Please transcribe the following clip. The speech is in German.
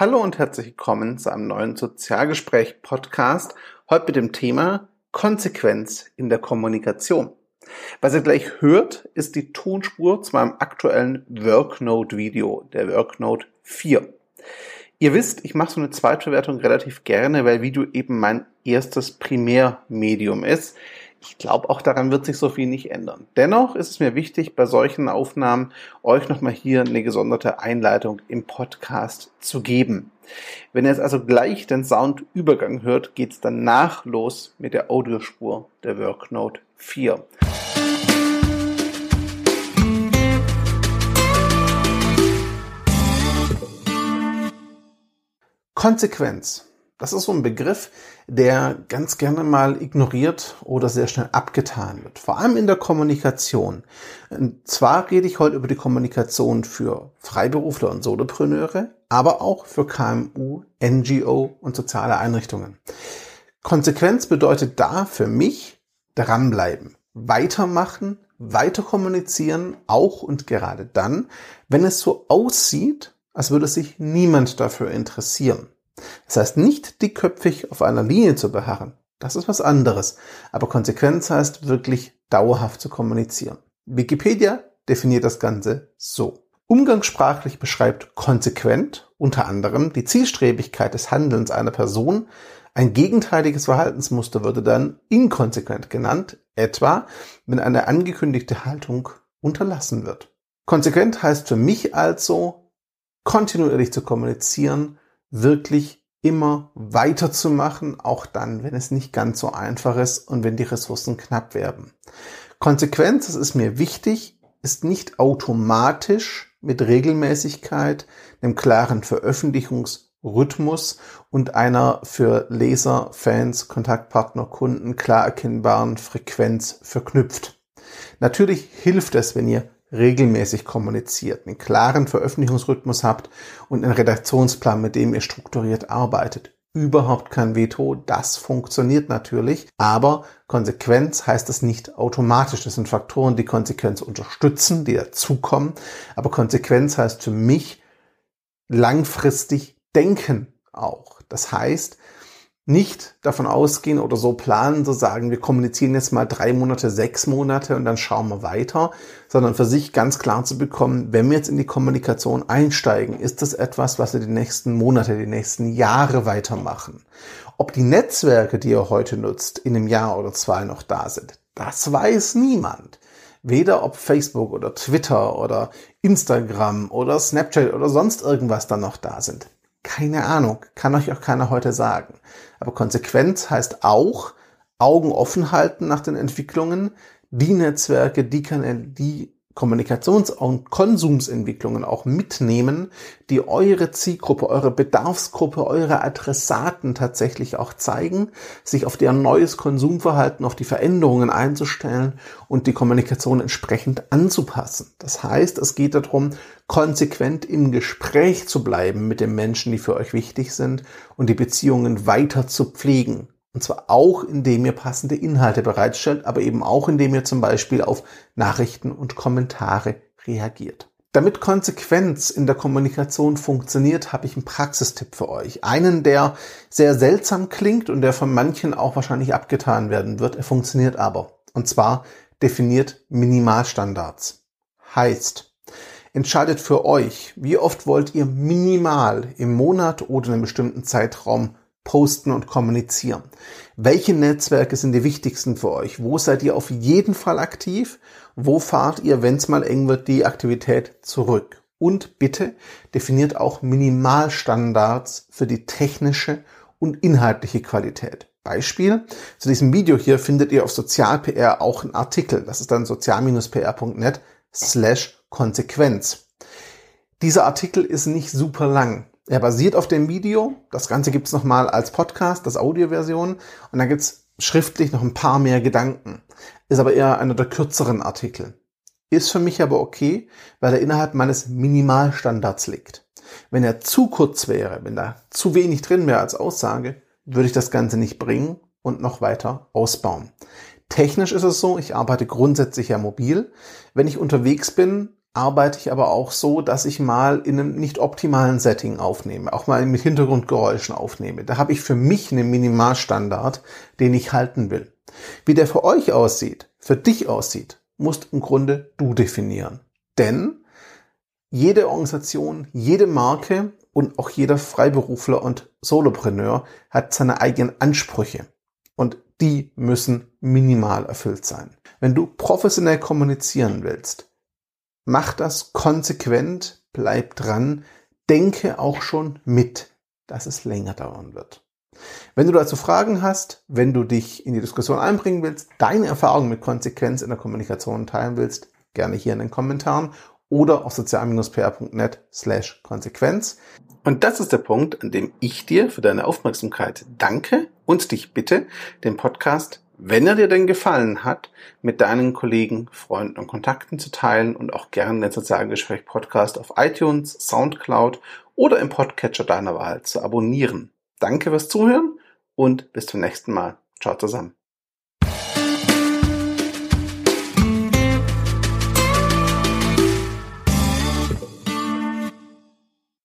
Hallo und herzlich willkommen zu einem neuen Sozialgespräch-Podcast. Heute mit dem Thema Konsequenz in der Kommunikation. Was ihr gleich hört, ist die Tonspur zu meinem aktuellen Worknote-Video, der Worknote 4. Ihr wisst, ich mache so eine Zweitverwertung relativ gerne, weil Video eben mein erstes Primärmedium ist. Ich glaube, auch daran wird sich so viel nicht ändern. Dennoch ist es mir wichtig, bei solchen Aufnahmen euch nochmal hier eine gesonderte Einleitung im Podcast zu geben. Wenn ihr jetzt also gleich den Soundübergang hört, geht es danach los mit der Audiospur der Worknote 4. Konsequenz. Das ist so ein Begriff, der ganz gerne mal ignoriert oder sehr schnell abgetan wird. Vor allem in der Kommunikation. Und zwar rede ich heute über die Kommunikation für Freiberufler und Solopreneure, aber auch für KMU, NGO und soziale Einrichtungen. Konsequenz bedeutet da für mich dranbleiben, weitermachen, weiter kommunizieren, auch und gerade dann, wenn es so aussieht, als würde sich niemand dafür interessieren. Das heißt nicht dickköpfig auf einer Linie zu beharren. Das ist was anderes. Aber Konsequenz heißt wirklich dauerhaft zu kommunizieren. Wikipedia definiert das Ganze so. Umgangssprachlich beschreibt konsequent unter anderem die Zielstrebigkeit des Handelns einer Person. Ein gegenteiliges Verhaltensmuster würde dann inkonsequent genannt, etwa wenn eine angekündigte Haltung unterlassen wird. Konsequent heißt für mich also, kontinuierlich zu kommunizieren, wirklich immer weiterzumachen, auch dann, wenn es nicht ganz so einfach ist und wenn die Ressourcen knapp werden. Konsequenz, das ist mir wichtig, ist nicht automatisch mit Regelmäßigkeit, einem klaren Veröffentlichungsrhythmus und einer für Leser, Fans, Kontaktpartner, Kunden klar erkennbaren Frequenz verknüpft. Natürlich hilft es, wenn ihr regelmäßig kommuniziert, einen klaren Veröffentlichungsrhythmus habt und einen Redaktionsplan, mit dem ihr strukturiert arbeitet. Überhaupt kein Veto, das funktioniert natürlich, aber Konsequenz heißt es nicht automatisch. Das sind Faktoren, die Konsequenz unterstützen, die dazukommen, aber Konsequenz heißt für mich langfristig denken auch. Das heißt, nicht davon ausgehen oder so planen, so sagen, wir kommunizieren jetzt mal drei Monate, sechs Monate und dann schauen wir weiter, sondern für sich ganz klar zu bekommen, wenn wir jetzt in die Kommunikation einsteigen, ist das etwas, was wir die nächsten Monate, die nächsten Jahre weitermachen. Ob die Netzwerke, die ihr heute nutzt, in einem Jahr oder zwei noch da sind, das weiß niemand. Weder ob Facebook oder Twitter oder Instagram oder Snapchat oder sonst irgendwas dann noch da sind. Keine Ahnung, kann euch auch keiner heute sagen. Aber Konsequenz heißt auch Augen offen halten nach den Entwicklungen, die Netzwerke, die Kanäle, die Kommunikations- und Konsumsentwicklungen auch mitnehmen, die eure Zielgruppe, eure Bedarfsgruppe, eure Adressaten tatsächlich auch zeigen, sich auf deren neues Konsumverhalten, auf die Veränderungen einzustellen und die Kommunikation entsprechend anzupassen. Das heißt, es geht darum, konsequent im Gespräch zu bleiben mit den Menschen, die für euch wichtig sind und die Beziehungen weiter zu pflegen. Und zwar auch, indem ihr passende Inhalte bereitstellt, aber eben auch, indem ihr zum Beispiel auf Nachrichten und Kommentare reagiert. Damit Konsequenz in der Kommunikation funktioniert, habe ich einen Praxistipp für euch. Einen, der sehr seltsam klingt und der von manchen auch wahrscheinlich abgetan werden wird. Er funktioniert aber. Und zwar definiert Minimalstandards. Heißt, entscheidet für euch, wie oft wollt ihr minimal im Monat oder in einem bestimmten Zeitraum posten und kommunizieren. Welche Netzwerke sind die wichtigsten für euch? Wo seid ihr auf jeden Fall aktiv? Wo fahrt ihr, wenn es mal eng wird, die Aktivität zurück? Und bitte definiert auch Minimalstandards für die technische und inhaltliche Qualität. Beispiel, zu diesem Video hier findet ihr auf Sozial-PR auch einen Artikel. Das ist dann sozial-pr.net slash Konsequenz. Dieser Artikel ist nicht super lang. Er basiert auf dem Video. Das Ganze gibt's nochmal als Podcast, das Audioversion. Und dann gibt's schriftlich noch ein paar mehr Gedanken. Ist aber eher einer der kürzeren Artikel. Ist für mich aber okay, weil er innerhalb meines Minimalstandards liegt. Wenn er zu kurz wäre, wenn da zu wenig drin wäre als Aussage, würde ich das Ganze nicht bringen und noch weiter ausbauen. Technisch ist es so, ich arbeite grundsätzlich ja mobil. Wenn ich unterwegs bin, arbeite ich aber auch so, dass ich mal in einem nicht optimalen Setting aufnehme, auch mal mit Hintergrundgeräuschen aufnehme. Da habe ich für mich einen Minimalstandard, den ich halten will. Wie der für euch aussieht, für dich aussieht, musst im Grunde du definieren. Denn jede Organisation, jede Marke und auch jeder Freiberufler und Solopreneur hat seine eigenen Ansprüche. Und die müssen minimal erfüllt sein. Wenn du professionell kommunizieren willst, mach das konsequent, bleib dran, denke auch schon mit, dass es länger dauern wird. Wenn du dazu Fragen hast, wenn du dich in die Diskussion einbringen willst, deine Erfahrungen mit Konsequenz in der Kommunikation teilen willst, gerne hier in den Kommentaren oder auf sozial-pr.net slash Konsequenz. Und das ist der Punkt, an dem ich dir für deine Aufmerksamkeit danke und dich bitte, den Podcast, wenn er dir denn gefallen hat, mit deinen Kollegen, Freunden und Kontakten zu teilen und auch gerne den Sozialgespräch Podcast auf iTunes, Soundcloud oder im Podcatcher deiner Wahl zu abonnieren. Danke fürs Zuhören und bis zum nächsten Mal. Ciao zusammen.